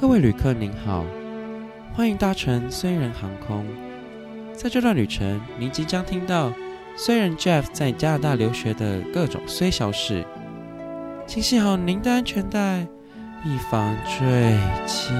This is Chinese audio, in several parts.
各位旅客您好，欢迎搭乘虽然航空。在这段旅程，您即将听到虽然 Jeff 在加拿大留学的各种虽小事，请系好您的安全带，以防坠机。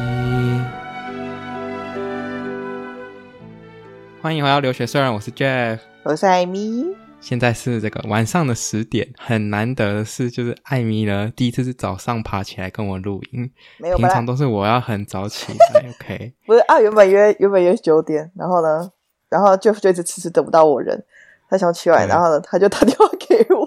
欢迎回到留学虽然，我是 Jeff，我是艾米。现在是这个晚上的十点，很难得的是，就是艾米呢第一次是早上爬起来跟我录音，没有，平常都是我要很早起来。OK，不是啊，原本约原本约九点，然后呢，然后就就一直迟迟等不到我人，他想起来，然后呢，他就打电话给我，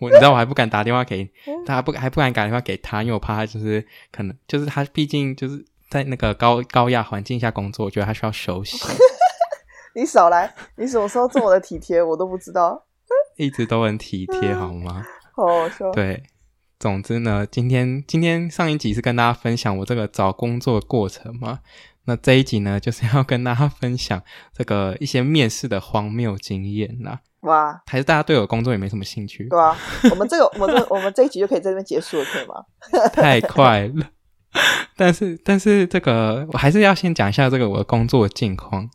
我你知道我还不敢打电话给他，不还不敢打电话给他，因为我怕他就是可能就是他毕竟就是在那个高高压环境下工作，我觉得他需要休息。你少来！你什么时候这么的体贴，我都不知道。一直都很体贴，好吗？好好笑。对，总之呢，今天今天上一集是跟大家分享我这个找工作的过程嘛。那这一集呢，就是要跟大家分享这个一些面试的荒谬经验啦。哇！还是大家对我工作也没什么兴趣？对啊，我们这个，我们这，我们这一集就可以在这边结束了，可以吗？太快了。但是，但是这个我还是要先讲一下这个我的工作的近况。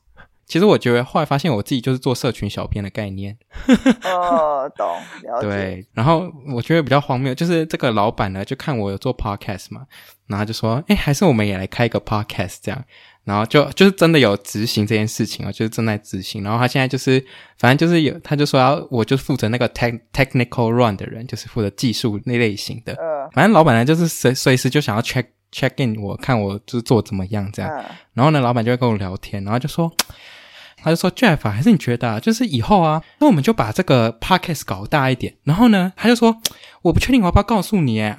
其实我觉得后来发现我自己就是做社群小编的概念。哦，懂，了解。对，然后我觉得比较荒谬，就是这个老板呢就看我有做 podcast 嘛，然后就说：“哎，还是我们也来开一个 podcast 这样。”然后就就是真的有执行这件事情啊，就是正在执行。然后他现在就是反正就是有，他就说要我就负责那个 tech technical run 的人，就是负责技术那类型的。嗯。反正老板呢就是随随时就想要 check check in 我看我就是做怎么样这样。嗯。然后呢，老板就会跟我聊天，然后就说。他就说：“Jeff，还是你觉得啊，就是以后啊，那我们就把这个 podcast 搞大一点。然后呢，他就说，我不确定我要不要告诉你，哎，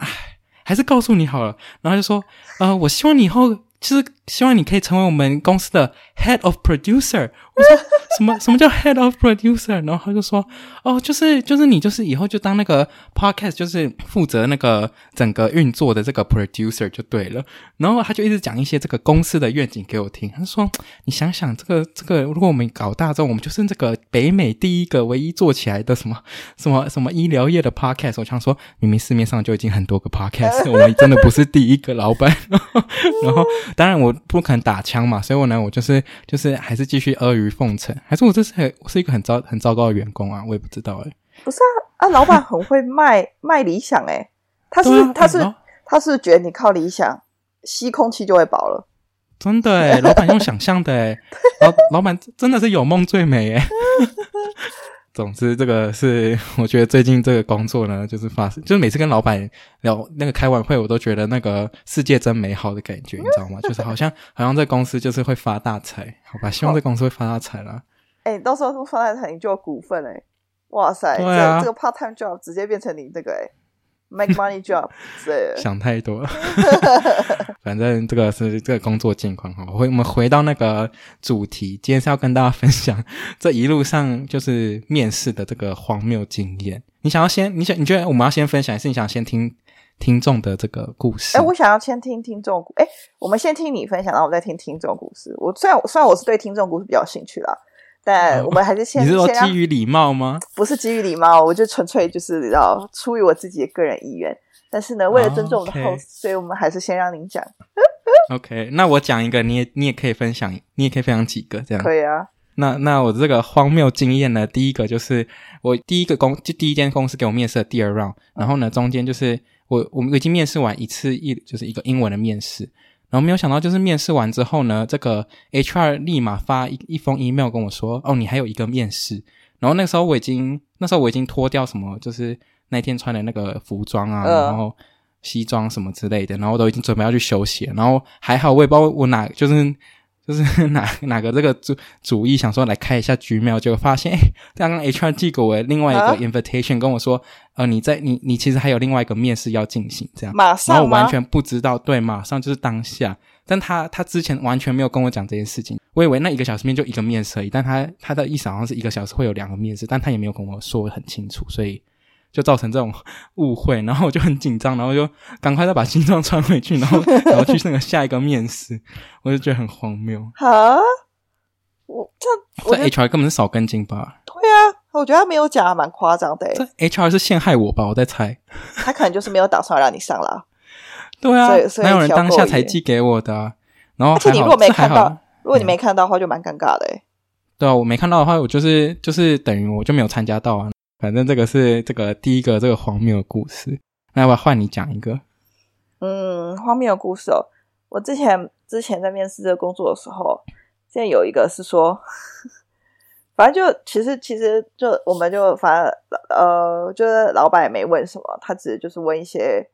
还是告诉你好了。然后就说，呃，我希望你以后。”其实希望你可以成为我们公司的 head of producer。我说 什么什么叫 head of producer？然后他就说哦，就是就是你就是以后就当那个 podcast 就是负责那个整个运作的这个 producer 就对了。然后他就一直讲一些这个公司的愿景给我听。他说你想想这个这个，如果我们搞大之后，我们就是这个北美第一个唯一做起来的什么什么什么医疗业的 podcast。我想说明明市面上就已经很多个 podcast，我们真的不是第一个老板。然后。当然我不肯打枪嘛，所以我呢，我就是就是还是继续阿谀奉承，还是我这是很我是一个很糟很糟糕的员工啊，我也不知道哎、欸。不是啊啊，老板很会卖 卖理想哎、欸，他是、啊、他是、欸、他是觉得你靠理想吸空气就会饱了，真的哎、欸，老板用想象的哎、欸，老老板真的是有梦最美哎、欸。总之，这个是我觉得最近这个工作呢，就是发生，就是每次跟老板聊那个开完会，我都觉得那个世界真美好的感觉，你知道吗？就是好像好像这公司就是会发大财，好吧？希望这公司会发大财啦。哎、欸，到时候不发大财，你就有股份哎、欸！哇塞，对啊，这个 part time job 直接变成你这个哎、欸。Make money job，对，想太多了。反正这个是这个工作近况哈。回我们回到那个主题，今天是要跟大家分享这一路上就是面试的这个荒谬经验。你想要先，你想你觉得我们要先分享，还是你想先听听众的这个故事？哎、欸，我想要先听听众故。哎、欸，我们先听你分享，然后我再听听众故事。我虽然虽然我是对听众故事比较有兴趣啦。但我们还是先，你是说基于礼貌吗？不是基于礼貌，我就纯粹就是要，出于我自己的个人意愿。但是呢，为了尊重我的 host，、oh, okay. 所以我们还是先让您讲。OK，那我讲一个，你也你也可以分享，你也可以分享几个这样。可以啊。那那我这个荒谬经验呢，第一个就是我第一个公就第一间公司给我面试的第二 round，然后呢中间就是我我们已经面试完一次一就是一个英文的面试。然后没有想到，就是面试完之后呢，这个 HR 立马发一一封 email 跟我说：“哦，你还有一个面试。”然后那时候我已经，那时候我已经脱掉什么，就是那天穿的那个服装啊，呃、然后西装什么之类的，然后都已经准备要去休息了。然后还好，我也不知道我哪就是。就是 哪哪个这个主主意想说来开一下 Gmail，结果发现，哎，刚刚 HR 寄给我另外一个 invitation，跟我说，呃，你在你你其实还有另外一个面试要进行，这样，马上，然后我完全不知道，对，马上就是当下，但他他之前完全没有跟我讲这件事情，我以为那一个小时面就一个面试而已，但他他的意思好像是一个小时会有两个面试，但他也没有跟我说很清楚，所以。就造成这种误会，然后我就很紧张，然后就赶快再把西装穿回去，然后 然后去那个下一个面试，我就觉得很荒谬。哈，我这我这 HR 根本是少根筋吧？对啊，我觉得他没有讲，蛮夸张的。这 HR 是陷害我吧？我在猜，他可能就是没有打算让你上啦。对啊，所以所以哪有人当下才寄给我的啊？然后而且你如果没看到如果你没看到的话，就蛮尴尬的诶。对啊，我没看到的话，我就是就是等于我就没有参加到啊。反正这个是这个第一个这个荒谬的故事。那要不要换你讲一个？嗯，荒谬的故事哦。我之前之前在面试这个工作的时候，现在有一个是说，反正就其实其实就我们就反正呃，就是老板也没问什么，他只是就是问一些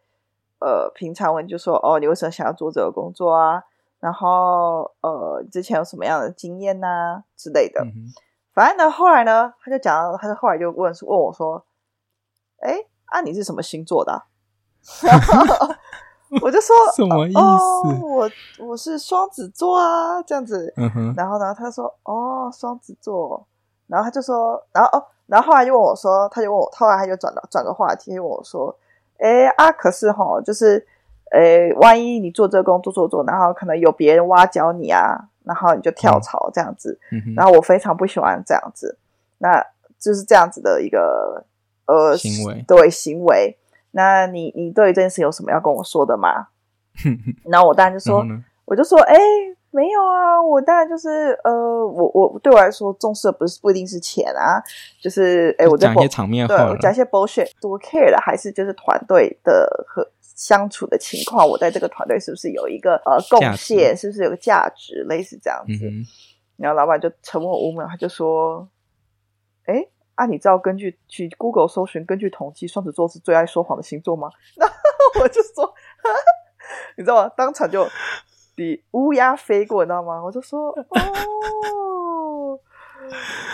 呃平常问，就说哦，你为什么想要做这个工作啊？然后呃，之前有什么样的经验呐、啊、之类的。嗯、反正呢，后来呢，他就讲，他就后来就问问我说，哎，啊，你是什么星座的、啊？然 后我就说什么意思？哦、我我是双子座啊，这样子。然后呢，他说哦，双子座。然后他就说，然后哦，然后后来就问我说，他就问我，后来他就转了转个话题，就问我说，哎啊，可是哈，就是。诶，万一你做这个工作做做，然后可能有别人挖角你啊，然后你就跳槽这样子。然后我非常不喜欢这样子，那就是这样子的一个呃行为，对行为。那你你对这件事有什么要跟我说的吗？然后我当然就说，我就说，哎，没有啊，我当然就是呃，我我对我来说重视的不是不一定是钱啊，就是哎，我讲一些场面话，对，我讲一些 bullshit，多 care 的还是就是团队的和。相处的情况，我在这个团队是不是有一个呃贡献？是不是有个价值？类似这样子。嗯、然后老板就沉默五秒，他就说：“哎，啊，你知道根据去 Google 搜寻，根据统计，双子座是最爱说谎的星座吗？”然后我就说：“哈 哈你知道吗？”当场就比乌鸦飞过，你知道吗？我就说：“哦。”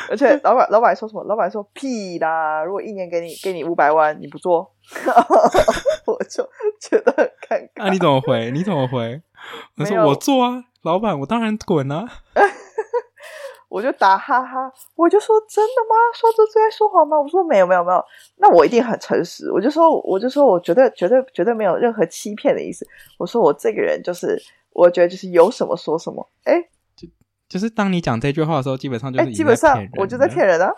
而且老板老板说什么？老板说：“屁啦！如果一年给你给你五百万，你不做？” 我就觉得很尴尬。啊，你怎么回？你怎么回？我说我做啊，老板，我当然滚啊。我就打哈哈，我就说真的吗？说这最爱说谎吗？我说没有没有没有，那我一定很诚实。我就说我就说我绝对绝对绝对没有任何欺骗的意思。我说我这个人就是，我觉得就是有什么说什么。哎，就就是当你讲这句话的时候，基本上就是基本上我就在骗人啊。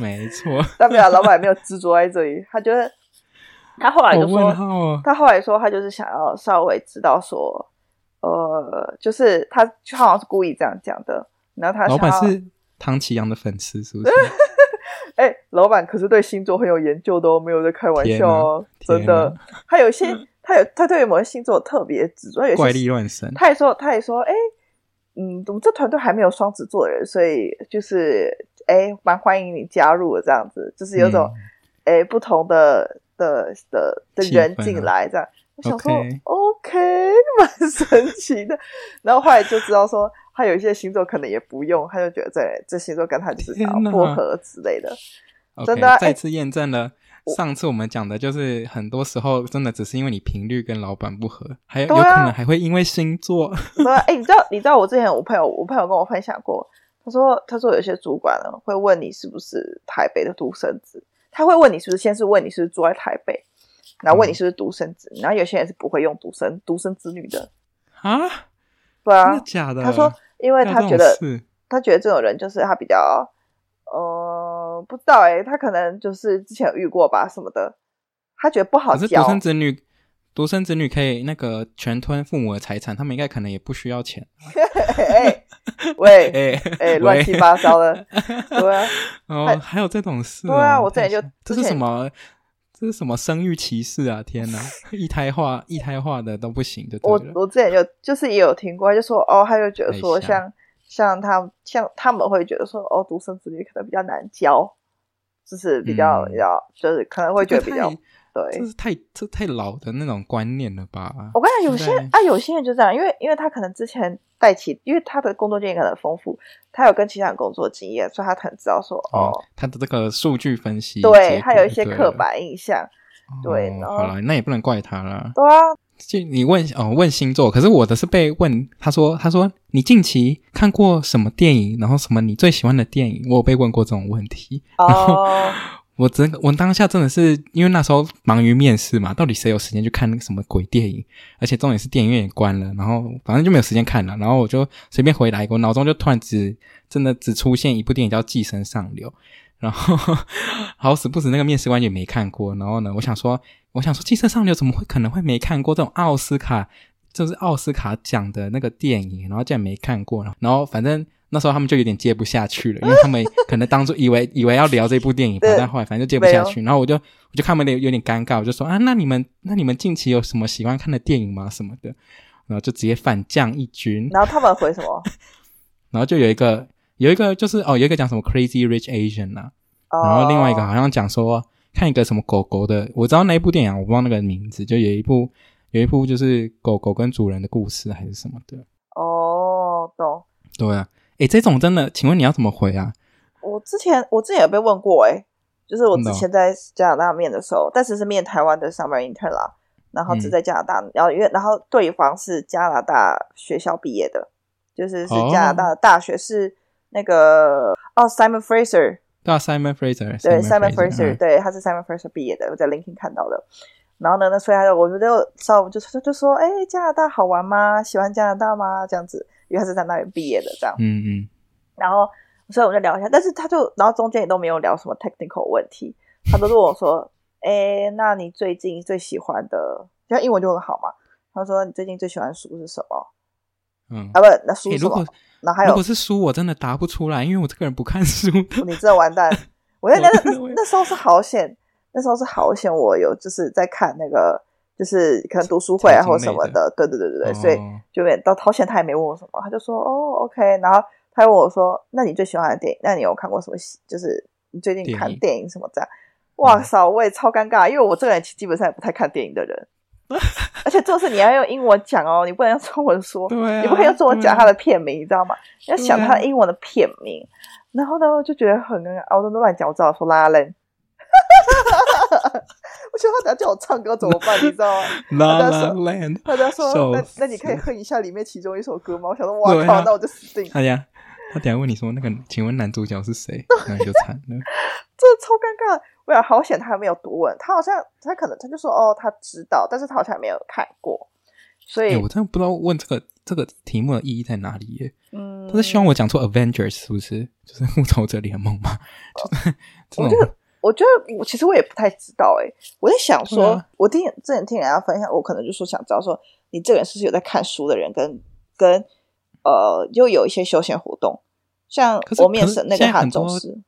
没错，代表老板没有执着在这里，他觉得。他后来就说，哦、他后来说，他就是想要稍微知道说，呃，就是他好像是故意这样讲的。然后他老板是唐綺阳的粉丝，是不是？哎、欸，老板可是对星座很有研究的哦，没有在开玩笑哦，真的。他有些，他有他对某些星座特别执着，有怪力乱神。他也说，他也说，哎、欸，嗯，我们这团队还没有双子座的人，所以就是，哎、欸，蛮欢迎你加入的这样子，就是有种，哎、不同的。的的的人进来这样，我想说 OK，蛮神奇的。然后后来就知道说，他有一些星座可能也不用，他就觉得这这星座跟他就是想要不合之类的。真的，再次验证了上次我们讲的，就是很多时候真的只是因为你频率跟老板不合，还有有可能还会因为星座。对啊，哎，你知道你知道我之前我朋友我朋友跟我分享过，他说他说有些主管呢会问你是不是台北的独生子。他会问你是不是先是问你是不是住在台北，然后问你是不是独生子，嗯、然后有些人是不会用独生独生子女的啊，对啊，真的假的？他说，因为他觉得他觉得这种人就是他比较呃不知道哎，他可能就是之前有遇过吧什么的，他觉得不好教。独生子女，独生子女可以那个全吞父母的财产，他们应该可能也不需要钱。哎，喂，哎哎，乱七八糟的，对啊，哦，还有这种事，对啊，我之前就这是什么？这是什么生育歧视啊？天哪，一胎化、一胎化的都不行，对不对？我我之前就就是也有听过，就说哦，他就觉得说像像他像他们会觉得说哦，独生子女可能比较难教，就是比较比较就是可能会觉得比较。对，这是太这太老的那种观念了吧？我跟你讲，有些啊，有些人就这样，因为因为他可能之前带起，因为他的工作经验可能丰富，他有跟其他人工作经验，所以他可能知道说哦，哦，他的这个数据分析，对他有一些刻板印象，对，哦、好了，那也不能怪他了。对啊，就你问哦，问星座，可是我的是被问，他说他说你近期看过什么电影，然后什么你最喜欢的电影，我有被问过这种问题，然后。我真我当下真的是因为那时候忙于面试嘛，到底谁有时间去看那个什么鬼电影？而且重点是电影院也关了，然后反正就没有时间看了。然后我就随便回答一个，我脑中就突然只真的只出现一部电影叫《寄生上流》，然后好死不死那个面试官也没看过。然后呢，我想说，我想说，《寄生上流》怎么会可能会没看过这种奥斯卡，就是奥斯卡奖的那个电影？然后竟然没看过。然后反正那时候他们就有点接不下去了，因为他们可能当初以为 以为要聊这部电影吧，但后来反正就接不下去。然后我就我就看他们有点尴尬，我就说啊，那你们那你们近期有什么喜欢看的电影吗？什么的？然后就直接反将一军。然后他们回什么？然后就有一个。有一个就是哦，有一个讲什么 Crazy Rich Asian 啊，oh. 然后另外一个好像讲说看一个什么狗狗的，我知道那一部电影，我不知道那个名字，就有一部有一部就是狗狗跟主人的故事还是什么的。哦，懂。对啊，诶，这种真的，请问你要怎么回啊？我之前我之前有被问过，诶，就是我之前在加拿大面的时候，但是是面台湾的 Summer Intern 啦，然后只在加拿大，嗯、然后因为然后对方是加拿大学校毕业的，就是是加拿大的大学是。Oh. 那个哦，Simon Fraser，对啊，Simon Fraser，对，Simon Fraser，对，他是 Simon Fraser 毕业的，我在 LinkedIn 看到的。然后呢，那所以他就，我觉得稍微就就就说，哎，加拿大好玩吗？喜欢加拿大吗？这样子，因为他是在那里毕业的，这样。嗯嗯。然后，所以我们就聊一下，但是他就，然后中间也都没有聊什么 technical 问题，他都问我说，哎，那你最近最喜欢的，因为英文就很好嘛。他说，你最近最喜欢的书是什么？嗯，啊不，那书是什么？那还有，如果是书，我真的答不出来，因为我这个人不看书。你这完蛋！我那那那那时候是好险，那时候是好险，我有就是在看那个，就是可能读书会啊或什么的。对对对对对，哦、所以就没到好险，他也没问我什么，他就说哦 OK，然后他问我说，那你最喜欢的电影？那你有看过什么？就是你最近看电影什么这样？哇塞，我也超尴尬，因为我这个人基本上也不太看电影的人。而且这是你要用英文讲哦，你不能用中文说。对、啊，你不可以用中文讲他的片名，你知道吗？要想他的英文的片名。然后呢，我就觉得很尴尬，我都乱讲，我只好说拉拉链。我觉得他等下叫我唱歌怎么办？你知道吗？他在说。他在说，那那你可以哼一下里面其中一首歌吗？我想说，哇靠，那我就死定了。哎呀，他等下问你说那个，请问男主角是谁？那你就惨了。这超尴尬。我呀，好险，他还没有读文，他好像他可能他就说哦，他知道，但是他好像没有看过，所以、欸、我真的不知道问这个这个题目的意义在哪里耶。嗯，他是希望我讲出 Avengers 是不是？就是复仇者联盟吗？就是 我觉得，我觉得我其实我也不太知道诶。我在想说，啊、我听之前听人家分享，我可能就说想知道说，你这个人是不是有在看书的人，跟跟呃，又有一些休闲活动，像我面试那个他总是。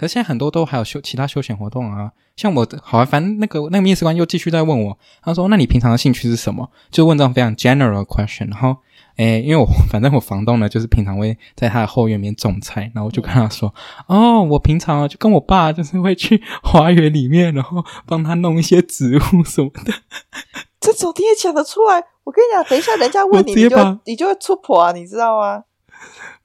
可是现在很多都还有休其他休闲活动啊，像我好啊，反正那个那个面试官又继续在问我，他说：“那你平常的兴趣是什么？”就问这种非常 general question。然后，诶，因为我反正我房东呢，就是平常会在他的后院里面种菜，然后我就跟他说：“嗯、哦，我平常就跟我爸就是会去花园里面，然后帮他弄一些植物什么的。”这种你也讲得出来？我跟你讲，等一下人家问你，你就你就会出婆啊，你知道吗？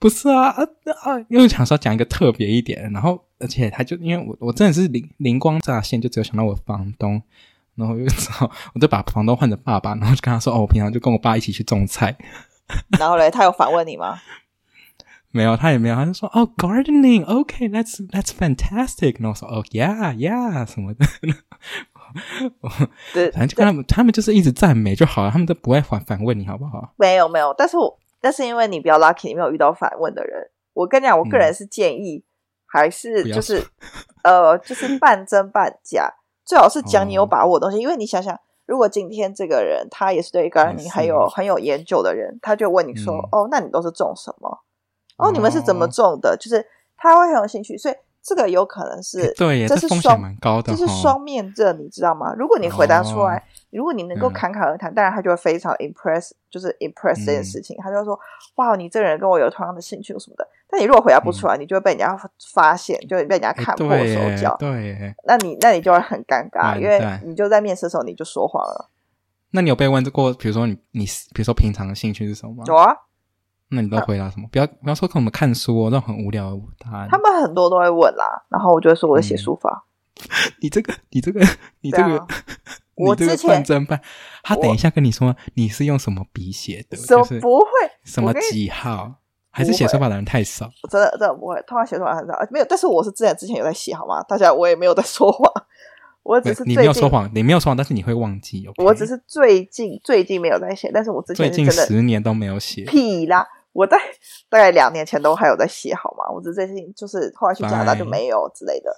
不是啊啊啊！因为想说讲一个特别一点，然后。而且他就因为我我真的是灵灵光乍现，就只有想到我房东，然后又知道我就把房东换成爸爸，然后就跟他说：“哦，我平常就跟我爸一起去种菜。”然后嘞，他有反问你吗？没有，他也没有，他就说：“哦，gardening，OK，that's、okay, that's fantastic。”然后我说：“哦，yeah，yeah，什么的。对”反正就跟他们，他们就是一直赞美就好了，他们都不会反反问你好不好？没有没有，但是我但是因为你比较 lucky，你没有遇到反问的人。我跟你讲，我个人是建议。嗯还是就是，呃，就是半真半假，最好是讲你有把握的东西。哦、因为你想想，如果今天这个人他也是对 gardening 很有很有研究的人，他就问你说：“嗯、哦，那你都是种什么？哦，你们是怎么种的？”就是他会很有兴趣，所以。这个有可能是，对，这是风险蛮高的，这是双面刃，你知道吗？如果你回答出来，如果你能够侃侃而谈，当然他就会非常 impress，就是 impress 这件事情，他就会说，哇，你这个人跟我有同样的兴趣什么的。但你如果回答不出来，你就会被人家发现，就会被人家看破手脚。对，那你那你就会很尴尬，因为你就在面试的时候你就说谎了。那你有被问过，比如说你你比如说平常的兴趣是什么吗？有啊。那你都回答什么？不要不要说跟我们看书哦，那种很无聊的答案。他们很多都会问啦，然后我就会说我在写书法。你这个，你这个，你这个，我之前真办。他等一下跟你说你是用什么笔写的？什不会？什么几号？还是写书法的人太少？真的真的不会，通常写书法很少。没有，但是我是之前之前有在写，好吗？大家我也没有在说谎，我只是你没有说谎，你没有说谎，但是你会忘记。我只是最近最近没有在写，但是我之前最近十年都没有写。屁啦！我在大概两年前都还有在写，好吗？我只是最近就是后来去加拿大就没有之类的，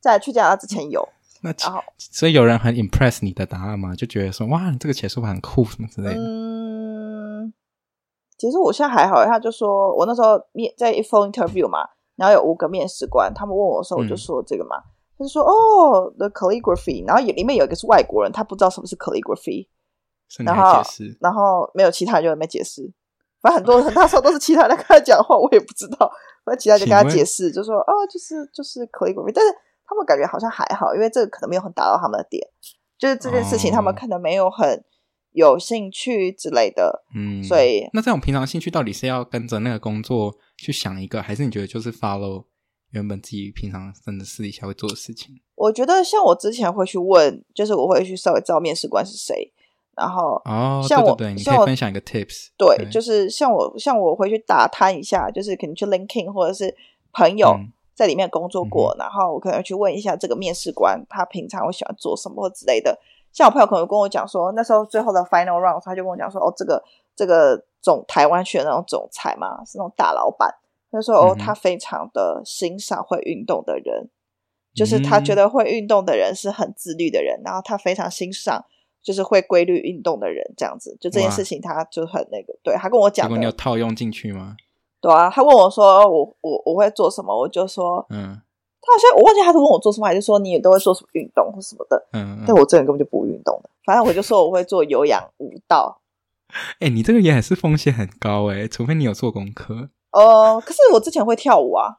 在去加拿大之前有。那然后，所以有人很 impress 你的答案吗？就觉得说，哇，你这个写书法很酷什么之类的。嗯，其实我现在还好，他就说我那时候面在一 phone interview 嘛，然后有五个面试官，他们问我的时候，我就说这个嘛，嗯、他就说哦，the calligraphy，然后里面有一个是外国人，他不知道什么是 calligraphy，然后然后没有其他人就在那边解释。反正很多人那时候都是其他人跟他讲话，我也不知道。反正其他人就跟他解释，就说哦，就是就是 calligraphy，但是他们感觉好像还好，因为这个可能没有很打到他们的点，就是这件事情他们可能没有很有兴趣之类的。嗯，所以那这种平常兴趣到底是要跟着那个工作去想一个，还是你觉得就是 follow 原本自己平常真的私底下会做的事情？我觉得像我之前会去问，就是我会去稍微知道面试官是谁。然后，哦，像我，对对对，你可以分享一个 tips。对，对就是像我，像我回去打探一下，就是可能去 LinkedIn 或者是朋友在里面工作过，嗯、然后我可能去问一下这个面试官，他平常会喜欢做什么之类的。像我朋友可能跟我讲说，那时候最后的 final round，他就跟我讲说，哦，这个这个总台湾去的那种总裁嘛，是那种大老板。他说，哦，他非常的欣赏会运动的人，嗯、就是他觉得会运动的人是很自律的人，然后他非常欣赏。就是会规律运动的人，这样子，就这件事情，他就很那个。对，他跟我讲，结果你有套用进去吗？对啊，他问我说，我我我会做什么？我就说，嗯，他好像我忘记他是问我做什么，还是说你也都会做什么运动或什么的？嗯，嗯，但我这人根本就不运动的，反正我就说我会做有氧舞蹈。哎、欸，你这个也还是风险很高哎、欸，除非你有做功课。哦、呃，可是我之前会跳舞啊，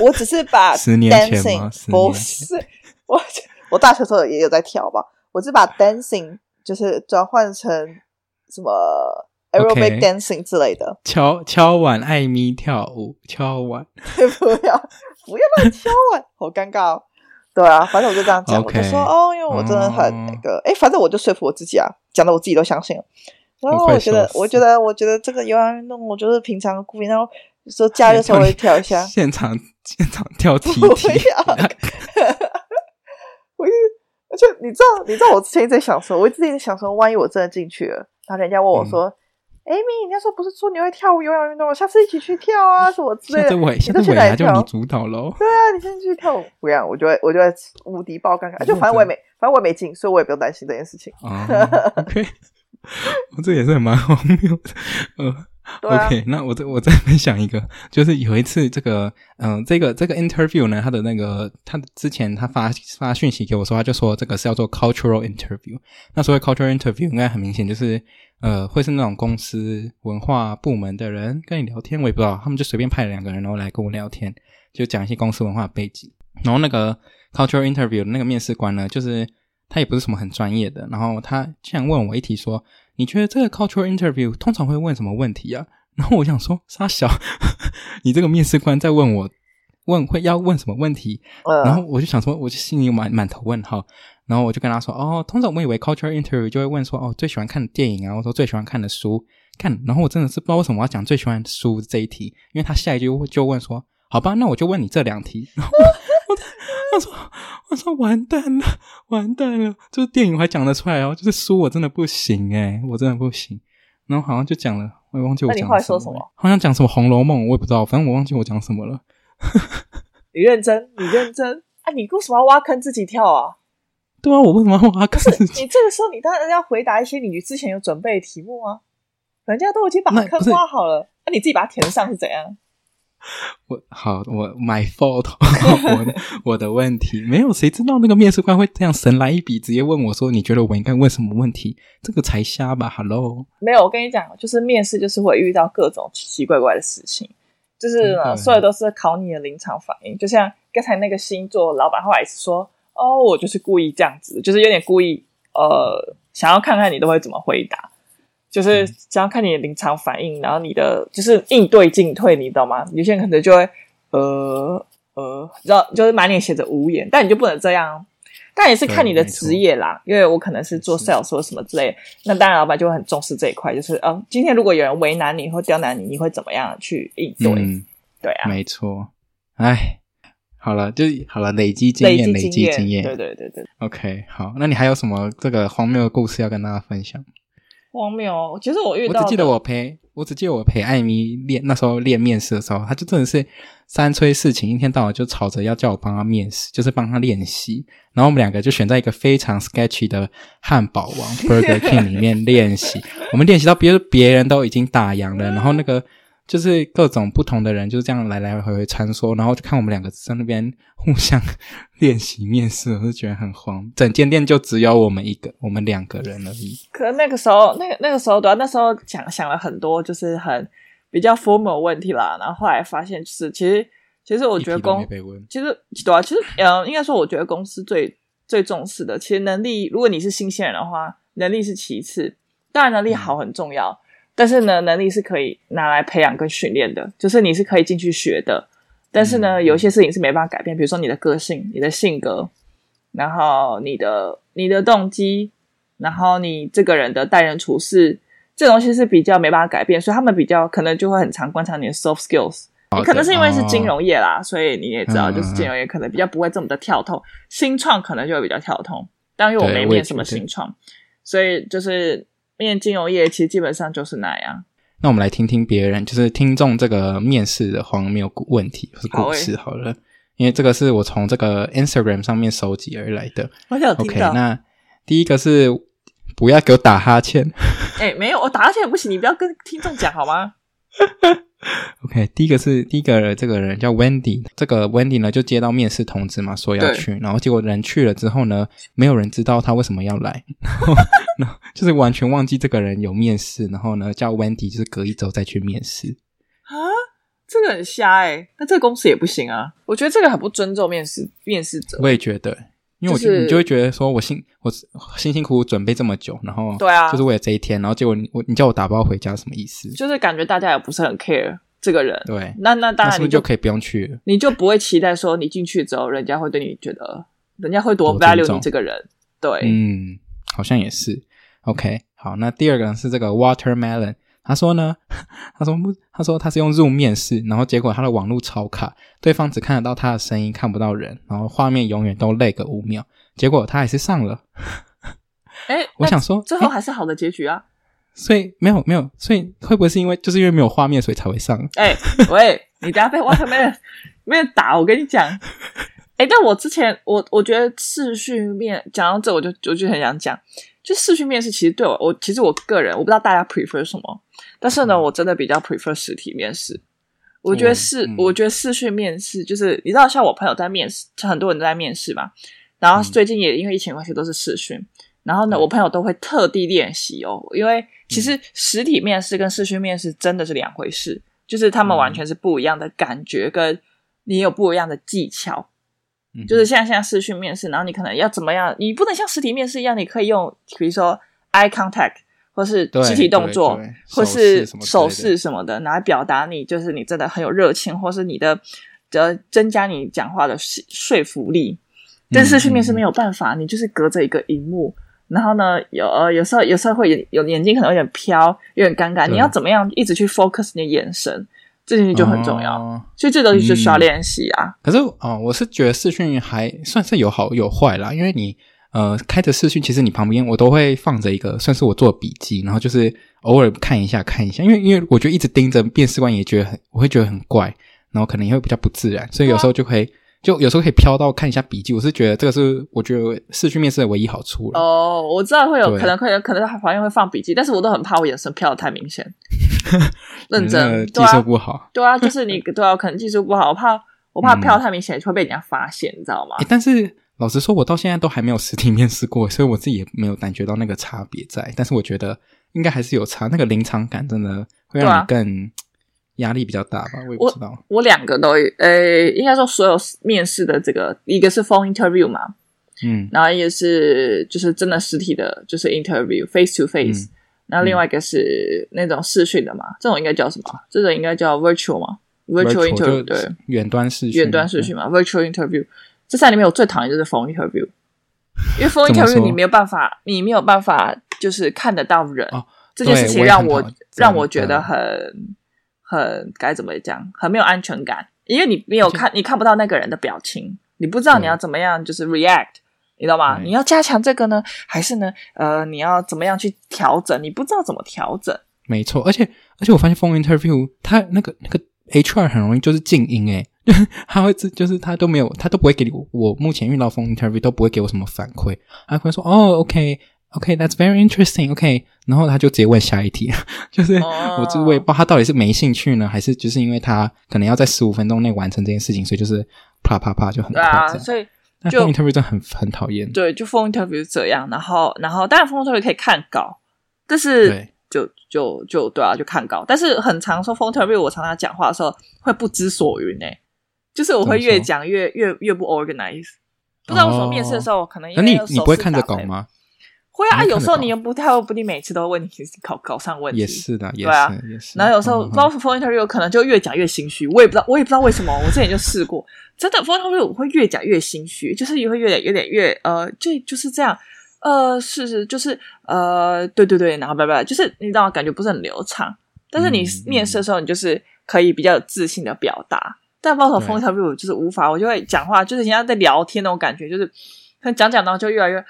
我只是把 dancing, 十年前吗？不是，我 我大学时候也有在跳吧。我是把 dancing 就是转换成什么 aerobic dancing 之类的，敲敲碗艾咪跳舞，敲碗 不要不要乱敲碗，好尴尬哦。对啊，反正我就这样讲，我就说哦，因为我真的很那个，哎，反正我就说服我自己啊，讲的我自己都相信了。然后我觉得，我觉得，我觉得这个有氧运动，我就是平常故意，然后说假日稍微跳一下，现场现场跳踢踢。我就你知道，你知道我之前一直在想说，我一直在想说，万一我真的进去了，然后人家问我说：“Amy，人家说不是说你会跳舞有氧运动吗？下次一起去跳啊，什么之类的。”现在我，现在我就你主导喽。对啊，你先去跳舞，不然我就会，我就会无敌爆尴尬。就反正我也没，反正我也没进，所以我也不用担心这件事情。啊，OK，我 这也是蛮荒谬的，呃。啊、OK，那我再我再分享一个，就是有一次这个，嗯、呃，这个这个 interview 呢，他的那个他之前他发发讯息给我说，他就说这个是叫做 cultural interview。那所谓 cultural interview，应该很明显就是，呃，会是那种公司文化部门的人跟你聊天，我也不知道，他们就随便派了两个人，然后来跟我聊天，就讲一些公司文化背景。然后那个 cultural interview 的那个面试官呢，就是他也不是什么很专业的，然后他竟然问我一题说。你觉得这个 cultural interview 通常会问什么问题啊？然后我想说，沙小，你这个面试官在问我问会要问什么问题？然后我就想说，我就心里满满头问号。然后我就跟他说，哦，通常我以为 cultural interview 就会问说，哦，最喜欢看的电影啊，或者说最喜欢看的书。看，然后我真的是不知道为什么我要讲最喜欢的书这一题，因为他下一句就问说，好吧，那我就问你这两题。然 后我说：“我说完蛋了，完蛋了！就是电影我还讲得出来哦，就是书我真的不行诶，我真的不行。然后好像就讲了，我也忘记我讲什么。那你后来说什么？好像讲什么《红楼梦》，我也不知道，反正我忘记我讲什么了。你认真，你认真啊！你为什么要挖坑自己跳啊？对啊，我为什么要挖坑自己？你这个时候你当然要回答一些你之前有准备的题目啊。人家都已经把坑挖好了，那、啊、你自己把它填上是怎样？” 我好，我 my fault，我的我的问题没有，谁知道那个面试官会这样神来一笔，直接问我说：“你觉得我应该问什么问题？”这个才瞎吧？Hello，没有，我跟你讲，就是面试就是会遇到各种奇奇怪怪的事情，就是呢，所有都是考你的临场反应。就像刚才那个星座老板后来是说：“哦，我就是故意这样子，就是有点故意，呃，想要看看你都会怎么回答。”就是只要看你的临场反应，然后你的就是应对进退，你懂吗？有些人可能就会呃呃，然后就是满脸写着无言，但你就不能这样。但也是看你的职业啦，因为我可能是做 sales 或什么之类，那当然老板就会很重视这一块，就是嗯，今天如果有人为难你或刁难你，你会怎么样去应对？嗯、对啊，没错。哎，好了，就好了，累积经验，累积经验，经验对对对对。OK，好，那你还有什么这个荒谬的故事要跟大家分享？荒谬，其实我遇到，我只记得我陪我只记得我陪艾米练那时候练面试的时候，他就真的是三催四请，一天到晚就吵着要叫我帮他面试，就是帮他练习。然后我们两个就选在一个非常 sketchy 的汉堡王 Burger King 里面练习。我们练习到别别人都已经打烊了，然后那个。就是各种不同的人就是这样来来回回穿梭，然后就看我们两个在那边互相练习面试，我就觉得很慌。整间店就只有我们一个，我们两个人而已。可能那个时候，那个那个时候对啊，那时候想想了很多，就是很比较 formal 问题啦。然后后来发现，就是其实其实我觉得公其实对啊，其实嗯，应该说我觉得公司最最重视的，其实能力，如果你是新鲜人的话，能力是其次，当然能力好很重要。嗯但是呢，能力是可以拿来培养跟训练的，就是你是可以进去学的。但是呢，有些事情是没办法改变，比如说你的个性、你的性格，然后你的你的动机，然后你这个人的待人处事，这东西是比较没办法改变，所以他们比较可能就会很常观察你的 soft skills。你可能是因为是金融业啦，所以你也知道，就是金融业可能比较不会这么的跳痛，新创可能就会比较跳痛。但因为我没面什么新创，所以就是。面金融业其实基本上就是那样。那我们来听听别人，就是听众这个面试的荒谬问题或是故事好了，好欸、因为这个是我从这个 Instagram 上面收集而来的。我想听到。OK，那第一个是不要给我打哈欠。哎、欸，没有，我打哈欠也不行，你不要跟听众讲好吗？OK，第一个是第一个这个人叫 Wendy，这个 Wendy 呢就接到面试通知嘛，说要去，然后结果人去了之后呢，没有人知道他为什么要来，然后就是完全忘记这个人有面试，然后呢叫 Wendy 就是隔一周再去面试。啊，这个很瞎哎、欸，那这个公司也不行啊，我觉得这个很不尊重面试面试者，我也觉得。因为我就、就是、你就会觉得说，我辛我辛辛苦苦准备这么久，然后对啊，就是为了这一天，然后结果你我你叫我打包回家，什么意思？就是感觉大家也不是很 care 这个人。对，那那当然你就，就可以不用去了，你就不会期待说你进去之后，人家会对你觉得，人家会多 value 你这个人。对，嗯，好像也是。OK，好，那第二个人是这个 Watermelon。他说呢，他说不，他说他是用 Zoom 面试，然后结果他的网络超卡，对方只看得到他的声音，看不到人，然后画面永远都 lag 个五秒，结果他还是上了。哎，我想说，最后还是好的结局啊。所以没有没有，所以会不会是因为就是因为没有画面，所以才会上？哎，喂，你等下被 Watermelon 没有打，我跟你讲。哎，但我之前我我觉得视讯面讲到这，我就我就很想讲。就视讯面试，其实对我，我其实我个人，我不知道大家 prefer 什么，但是呢，嗯、我真的比较 prefer 实体面试。我觉得视，嗯、我觉得视讯面试就是，你知道，像我朋友在面试，就很多人都在面试嘛。然后最近也因为疫情关系都是视讯，嗯、然后呢，我朋友都会特地练习哦，因为其实实体面试跟视讯面试真的是两回事，就是他们完全是不一样的感觉，跟你有不一样的技巧。就是像像视讯面试，然后你可能要怎么样？你不能像实体面试一样，你可以用比如说 eye contact，或是肢体动作，或是手势什么的，来表达你就是你真的很有热情，或是你的呃增加你讲话的说服力。但视讯面试没有办法，你就是隔着一个荧幕，然后呢，有呃有时候有时候会有眼睛可能有点飘，有点尴尬，你要怎么样一直去 focus 你的眼神？这件事就很重要，哦、所以这东西就需要练习啊。可是哦，我是觉得视讯还算是有好有坏啦，因为你呃开着视讯，其实你旁边我都会放着一个算是我做笔记，然后就是偶尔看一下看一下，因为因为我觉得一直盯着面试官也觉得很，我会觉得很怪，然后可能也会比较不自然，所以有时候就可以。就有时候可以飘到看一下笔记，我是觉得这个是我觉得是去面试的唯一好处了。哦，我知道会有可能会有可能他旁边会放笔记，但是我都很怕我眼神飘的太明显。认真，技术不好。对啊，就是你 对啊，可能技术不好，我怕我怕飘太明显就会被人家发现，你知道吗？但是老实说，我到现在都还没有实体面试过，所以我自己也没有感觉到那个差别在。但是我觉得应该还是有差，那个临场感真的会让你更。压力比较大吧，我也不知道。我，我两个都，呃，应该说所有面试的这个，一个是 phone interview 嘛，嗯，然后一个是就是真的实体的，就是 interview face to face，、嗯、然后另外一个是那种视讯的嘛，嗯、这种应该叫什么？这种应该叫 virtual 嘛，virtual interview 对，远端视讯，远端视讯嘛，virtual interview。这三里面我最讨厌就是 phone interview，因为 phone interview 你没有办法，你没有办法就是看得到人，哦、这件事情让我，我让我觉得很。很该怎么讲？很没有安全感，因为你没有看，你看不到那个人的表情，你不知道你要怎么样，就是 react，对你知道吗？对你要加强这个呢，还是呢？呃，你要怎么样去调整？你不知道怎么调整，没错，而且而且我发现 phone interview 他那个那个 HR 很容易就是静音诶，他会就是他都没有他都不会给你我目前遇到 phone interview 都不会给我什么反馈，他会说哦 OK OK that's very interesting OK，然后他就直接问下一题，就是我就我也不知道他到底是没兴趣呢，还是就是因为他可能要在十五分钟内完成这件事情，所以就是啪啪啪就很快，啊，所以。就 interview 真的很很讨厌，对，就 phone interview 是这样，然后然后当然 phone interview 可以看稿，但是对。就就就对啊，就看稿，但是很常说 phone interview，我常常讲话的时候会不知所云诶，就是我会越讲越越越不 organize，不知道为什么面试的时候可能因为你你不会看着稿吗？会啊，有时候你又不太不一定每次都会问你考考上问题，也是的，对啊，也是。然后有时候不知道 phone interview 可能就越讲越心虚，我也不知道我也不知道为什么，我之前就试过，真的 phone interview 我会越讲越心虚，就是也会越有点越呃，就就是这样。呃，是是，就是呃，对对对，然后拜拜，就是你知道，感觉不是很流畅。但是你面试的时候，你就是可以比较有自信的表达。嗯、但包括 phone interview 就是无法，我就会讲话，就是人家在聊天那种感觉，就是可能讲讲，然后就越来越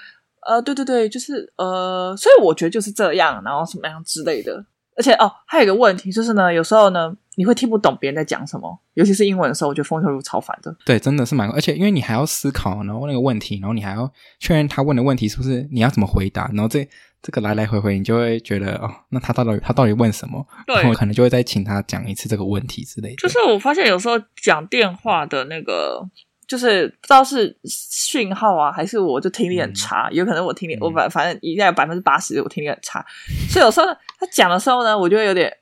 呃，对对对，就是呃，所以我觉得就是这样，然后什么样之类的。而且哦，还有一个问题就是呢，有时候呢。你会听不懂别人在讲什么，尤其是英文的时候，我觉得 phone interview 超烦的。对，真的是蛮，而且因为你还要思考，然后那个问题，然后你还要确认他问的问题是不是你要怎么回答，然后这这个来来回回，你就会觉得哦，那他到底他到底问什么？对，然后可能就会再请他讲一次这个问题之类的。就是我发现有时候讲电话的那个，就是不知道是讯号啊，还是我就听力很差，嗯、有可能我听力、嗯、我反反正应该有百分之八十我听力很差，所以有时候他讲的时候呢，我就会有点。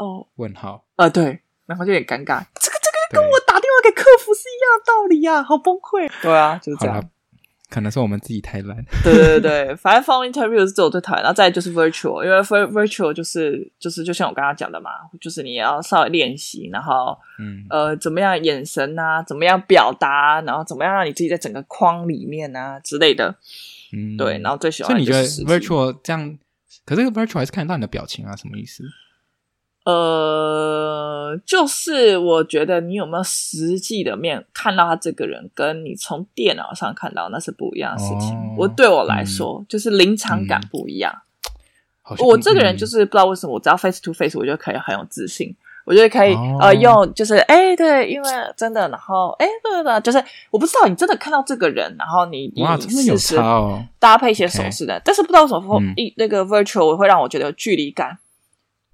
哦，问号啊、呃，对，然后就有点尴尬。这个这个跟我打电话给客服是一样的道理呀、啊，好崩溃。对啊，就是这样。可能是我们自己太烂。对对对，反正 phone interview 是我最讨厌，然后再就是 virtual，因为 virtual 就是就是就像我刚刚讲的嘛，就是你要稍微练习，然后嗯呃怎么样眼神啊，怎么样表达，然后怎么样让你自己在整个框里面啊之类的。嗯，对，然后最喜欢。所以你觉得 virtual 这样？可是这个 virtual 还是看得到你的表情啊？什么意思？呃，就是我觉得你有没有实际的面看到他这个人，跟你从电脑上看到那是不一样的事情。哦、我对我来说，嗯、就是临场感不一样。嗯、我这个人就是不知道为什么，我只要 face to face，我就可以很有自信，我觉得可以、哦、呃用就是哎对，因为真的，然后哎对对对，就是我不知道你真的看到这个人，然后你你试试搭配一些手势的，哦、但是不知道为什么一、嗯、那个 virtual 会让我觉得有距离感。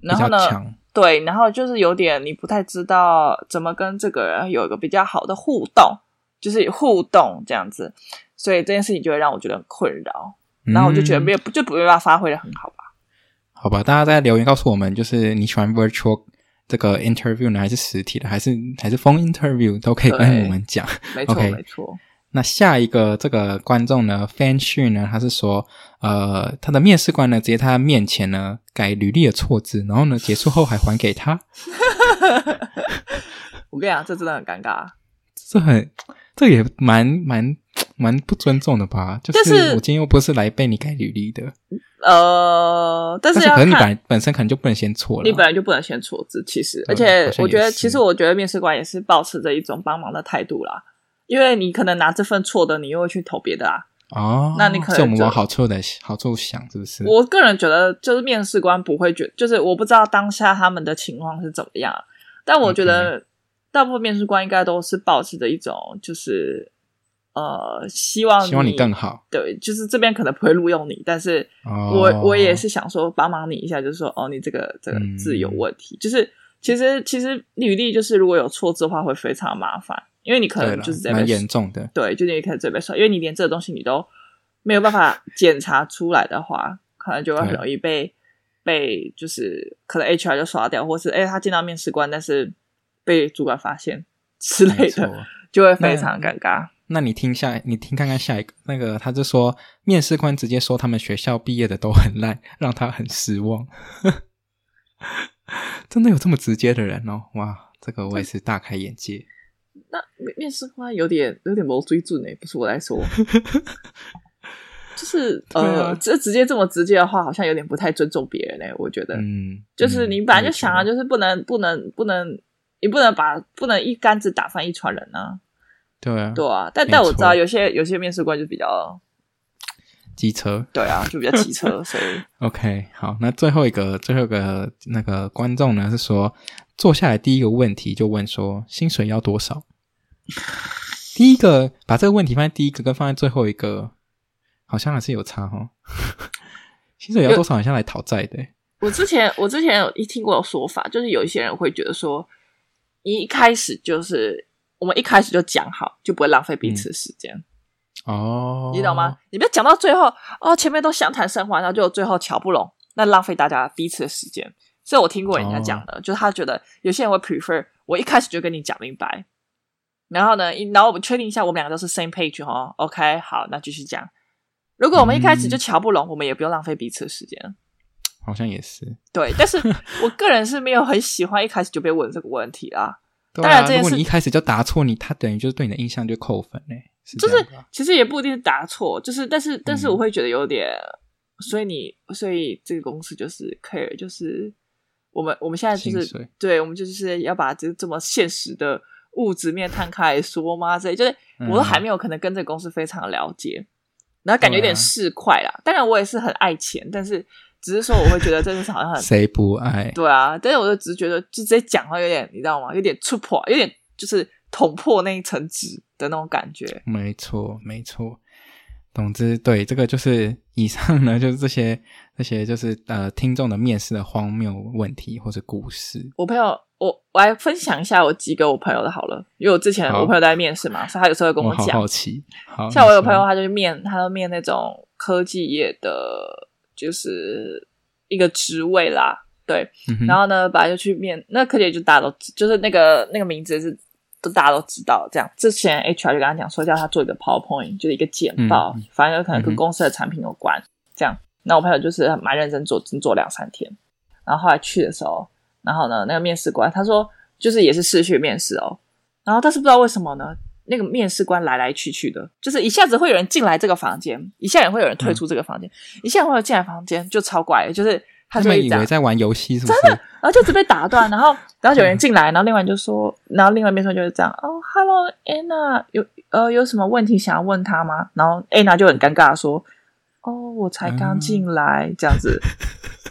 然后呢，对，然后就是有点你不太知道怎么跟这个人有一个比较好的互动，就是互动这样子，所以这件事情就会让我觉得很困扰。嗯、然后我就觉得没有，就不会把它发挥的很好吧？好吧，大家在留言告诉我们，就是你喜欢 virtual 这个 interview 呢，还是实体的，还是还是 phone interview 都可以跟我们讲。没错，okay, 没错。那下一个这个观众呢，Fan Xu 呢，他是说，呃，他的面试官呢，直接他面前呢改履历的错字，然后呢结束后还还给他。我跟你讲，这真的很尴尬。这很，这也蛮蛮蛮不尊重的吧？就是我今天又不是来被你改履历的。呃，但是，但是可能你本本身可能就不能先错了，你本来就不能先错字。其实，而且我觉得，其实我觉得面试官也是保持着一种帮忙的态度啦。因为你可能拿这份错的，你又会去投别的啊。哦，那你可能就我们往好处的好处想，是不是？我个人觉得，就是面试官不会觉，就是我不知道当下他们的情况是怎么样，但我觉得大部分面试官应该都是保持着一种，就是呃，希望希望你更好。对，就是这边可能不会录用你，但是我、哦、我也是想说帮忙你一下，就是说哦，你这个这个字有问题，嗯、就是其实其实履历就是如果有错字的话，会非常麻烦。因为你可能就是蛮严重的，对，就你可能这边说，因为你连这个东西你都没有办法检查出来的话，可能就会很容易被被就是可能 HR 就刷掉，或是哎他见到面试官，但是被主管发现 之类的，就会非常尴尬。那，那你听下，你听看看下一个那个，他就说面试官直接说他们学校毕业的都很烂，让他很失望。真的有这么直接的人哦？哇，这个我也是大开眼界。那面面试官有点有点没追不是我来说，就是 呃，这、啊、直接这么直接的话，好像有点不太尊重别人诶，我觉得，嗯，就是你本来就想啊，就是不能不能不能，你不能把不能一竿子打翻一船人啊，对啊，对啊，但但我知道有些有些面试官就比较，机车。对啊，就比较机车，所以 OK 好。那最后一个最后一个那个观众呢是说，坐下来第一个问题就问说薪水要多少？第一个把这个问题放在第一个，跟放在最后一个，好像还是有差哈。薪水要多少？好像来讨债的。我之前我之前有一听过有说法，就是有一些人会觉得说，一开始就是我们一开始就讲好，就不会浪费彼此的时间。嗯、哦，你懂吗？你不要讲到最后哦，前面都相谈甚欢，然后就最后瞧不拢，那浪费大家彼此的时间。所以我听过人家讲的，哦、就是他觉得有些人会 prefer 我一开始就跟你讲明白，然后呢，然后我们确定一下我们两个都是 same page 哦，OK，好，那继续讲。如果我们一开始就瞧不拢，嗯、我们也不用浪费彼此的时间。好像也是，对，但是 我个人是没有很喜欢一开始就被问这个问题啦。当然、啊，如果你一开始就答错，你他等于就是对你的印象就扣分嘞。是就是其实也不一定是答错，就是但是但是我会觉得有点，嗯、所以你所以这个公司就是 care，就是我们我们现在就是对，我们就是要把这这么现实的物质面摊开来说嘛，所以就是我都还没有可能跟这个公司非常了解，嗯、然后感觉有点市侩啦。啊、当然我也是很爱钱，但是。只是说，我会觉得这件事好像很谁不爱？对啊，但是我就只是觉得，就直接讲话有点，你知道吗？有点触破，有点就是捅破那一层纸的那种感觉。没错，没错。总之，对这个就是以上呢，就是这些这些就是呃听众的面试的荒谬问题或者故事。我朋友，我我来分享一下我几个我朋友的好了，因为我之前我朋友在面试嘛，所以他有时候会跟我讲。我好好奇，好像我有朋友，他就面，他就面那种科技业的。就是一个职位啦，对，嗯、然后呢，本来就去面，那科姐就大家都就是那个那个名字是都大家都知道，这样。之前 HR 就跟他讲说，叫他做一个 PowerPoint，就是一个简报，嗯、反正有可能跟公司的产品有关，嗯、这样。那我朋友就是蛮认真做，只做两三天，然后后来去的时候，然后呢，那个面试官他说，就是也是试去面试哦，然后但是不知道为什么呢？那个面试官来来去去的，就是一下子会有人进来这个房间，一下也会有人退出这个房间，嗯、一下会有进来房间，就超怪的，就是他就会以为在玩游戏，是不是？真的，然后就直接被打断，然后然后有人进来，然后另外就说，然后另外面说就是这样，哦，Hello Anna，有呃有什么问题想要问他吗？然后 Anna 就很尴尬说，哦，我才刚进来，嗯、这样子。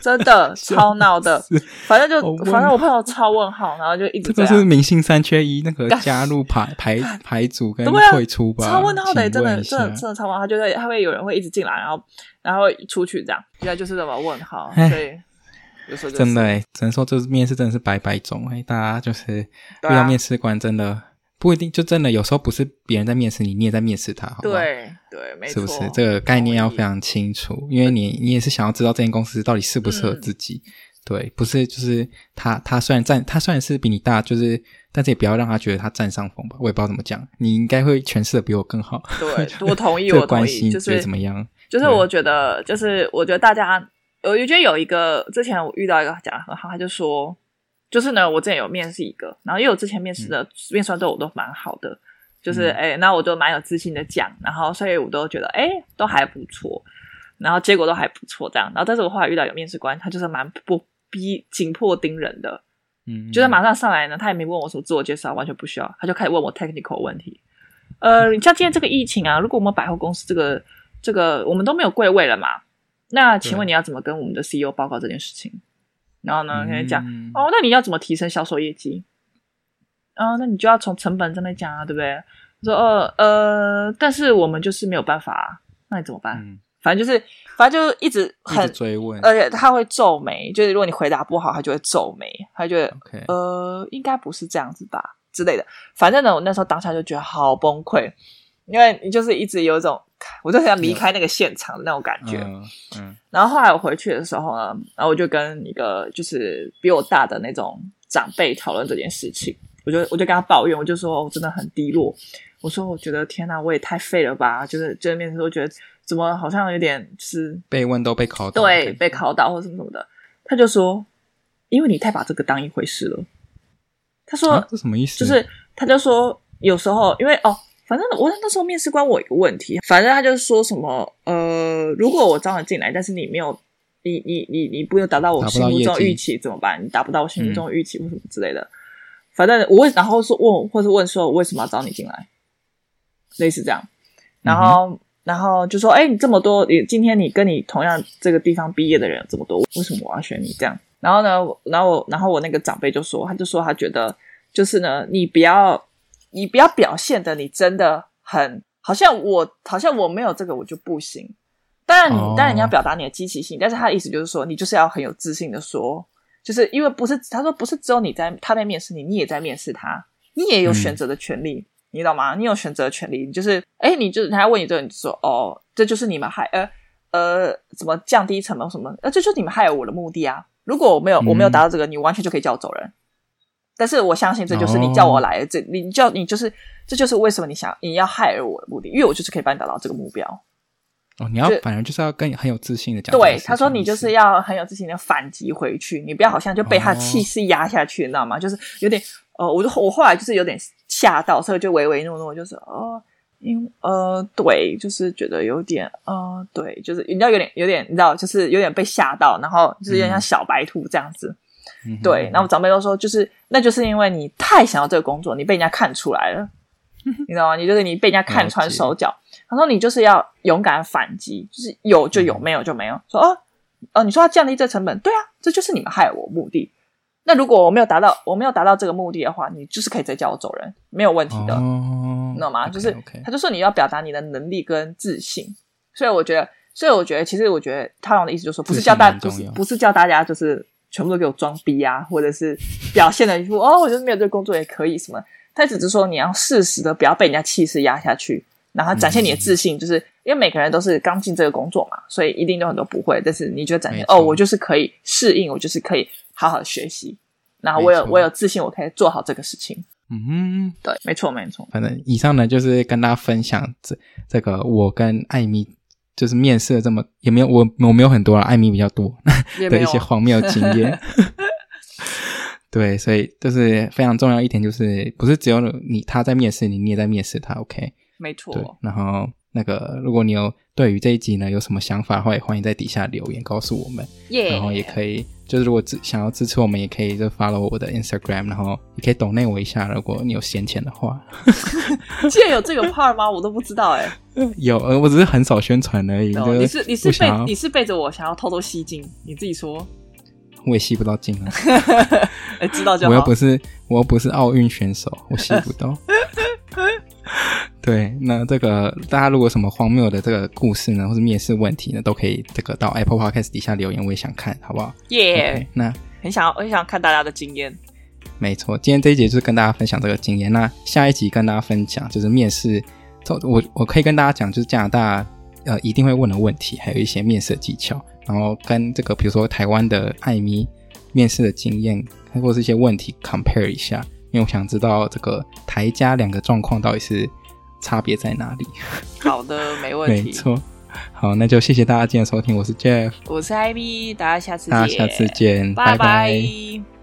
真的 超闹的，反正就反正我朋友超问号，然后就一直这个是明星三缺一，那个加入排排 排组跟退出吧，超问号的，真的真的真的超问号，他就会他会有人会一直进来，然后然后出去这样，现在就是这么问号，所以真的哎，只能说这面试真的是百百种哎，大家就是遇到面试官真的。不一定，就真的有时候不是别人在面试你，你也在面试他，好？对对，没错，是不是？这个概念要非常清楚，因为你你也是想要知道这间公司到底适不适合自己。嗯、对，不是就是他他虽然占他虽然是比你大，就是但是也不要让他觉得他占上风吧。我也不知道怎么讲，你应该会诠释的比我更好。对，我同意，我同意。就是怎么样？就是我觉得，就是我觉得大家，我觉得有一个之前我遇到一个讲的很好，他就说。就是呢，我之前有面试一个，然后因为我之前面试的、嗯、面试官对我都蛮好的，就是哎，那、嗯、我就蛮有自信的讲，然后所以我都觉得哎，都还不错，然后结果都还不错这样，然后但是我后来遇到有面试官，他就是蛮不逼紧迫盯人的，嗯，就是马上上来呢，他也没问我什么自我介绍，完全不需要，他就开始问我 technical 问题，呃，你像今天这个疫情啊，如果我们百货公司这个这个我们都没有柜位了嘛，那请问你要怎么跟我们的 CEO 报告这件事情？然后呢，跟你讲、嗯、哦，那你要怎么提升销售业绩？啊、哦，那你就要从成本上面讲啊，对不对？说呃呃，但是我们就是没有办法，那你怎么办？嗯、反正就是，反正就一直很追问，而且他会皱眉，就是如果你回答不好，他就会皱眉，他就会 Okay. 呃，应该不是这样子吧之类的。反正呢，我那时候当下就觉得好崩溃，因为你就是一直有一种。我就想离开那个现场的那种感觉，嗯，嗯，然后后来我回去的时候呢，然后我就跟一个就是比我大的那种长辈讨论这件事情，我就我就跟他抱怨，我就说我真的很低落，我说我觉得天哪，我也太废了吧，就是见面的时候觉得怎么好像有点是被问都被考倒，对，被考倒或什么什么的，他就说，因为你太把这个当一回事了，他说、啊、这什么意思？就是他就说有时候因为哦。反正我那时候面试官我有一个问题，反正他就说什么呃，如果我招了进来，但是你没有，你你你你不能达到我心目中预期怎么办？你达不到我心目中预期或什么之类的。嗯、反正我然后说问，或是问说我为什么要招你进来，类似这样。然后、嗯、然后就说：“哎，你这么多，你今天你跟你同样这个地方毕业的人有这么多，为什么我要选你这样？”然后呢，然后，然后我那个长辈就说，他就说他觉得就是呢，你不要，你不要表现的你真的很好像我好像我没有这个我就不行。当然你，你当然你要表达你的积极性，但是他的意思就是说，你就是要很有自信的说，就是因为不是他说不是只有你在他在面试你，你也在面试他，你也有选择的权利，嗯、你知道吗？你有选择的权利，你就是哎，你就是他要问你这个，你就说哦，这就是你们害呃呃怎么降低成本什么？呃，这就是你们害我的目的啊！如果我没有我没有达到这个，嗯、你完全就可以叫我走人。但是我相信这就是你叫我来的，这、哦、你叫你就是这就是为什么你想你要害我的目的，因为我就是可以帮你达到这个目标。哦，你要反正就是要跟很有自信的讲。对，他说你就是要很有自信的反击回去，你不要好像就被他气势压下去，哦、你知道吗？就是有点呃，我就我后来就是有点吓到，所以就唯唯诺诺，就是哦，因呃，对，就是觉得有点呃，对，就是你知道有点有点你知道，就是有点被吓到，然后就是有点像小白兔这样子。嗯、对，然后长辈都说，就是那就是因为你太想要这个工作，你被人家看出来了。你知道吗？你就是你被人家看穿手脚。他说你就是要勇敢反击，就是有就有，嗯、没有就没有。说哦哦，你说要降低这成本，对啊，这就是你们害我目的。那如果我没有达到，我没有达到这个目的的话，你就是可以直接叫我走人，没有问题的，哦、你知道吗就是.他就说你要表达你的能力跟自信。所以我觉得，所以我觉得，其实我觉得他用的意思就是说，不是叫大，不是不是叫大家就是全部都给我装逼啊，或者是表现的一副哦，我就是没有这个工作也可以什么。他只是说你要适时的不要被人家气势压下去，然后展现你的自信，就是因为每个人都是刚进这个工作嘛，所以一定有很多不会，但是你就展现哦，我就是可以适应，我就是可以好好的学习，然后我有我有自信，我可以做好这个事情。嗯哼，对，没错没错。反正以上呢就是跟大家分享这这个我跟艾米就是面试了这么也没有我我没有很多了，艾米比较多 的一些荒谬经验。对，所以就是非常重要一点，就是不是只有你他在面试你，你也在面试他，OK？没错。对，然后那个，如果你有对于这一集呢有什么想法的话，也欢迎在底下留言告诉我们。然后也可以，就是如果支想要支持我们，也可以就 follow 我的 Instagram，然后也可以 donate 我一下，如果你有闲钱的话。竟然有这个 part 吗？我都不知道哎。有，呃，我只是很少宣传而已。你是你是背你是背着我想要偷偷吸金，你自己说。我也吸不到金啊！知道就好。我又不是，我又不是奥运选手，我吸不到。对，那这个大家如果什么荒谬的这个故事呢，或是面试问题呢，都可以这个到 Apple Podcast 底下留言，我也想看，好不好？耶 Okay, 那很想要很想看大家的经验。没错，今天这一节就是跟大家分享这个经验。那下一集跟大家分享就是面试，我我可以跟大家讲，就是加拿大呃一定会问的问题，还有一些面试的技巧。然后跟这个，比如说台湾的艾米面试的经验，或者是一些问题 compare 一下，因为我想知道这个台加两个状况到底是差别在哪里。好的，没问题。没错。好，那就谢谢大家今天收听，我是 Jeff，我是 IB，大家下次见。大家下次见，拜拜。拜拜。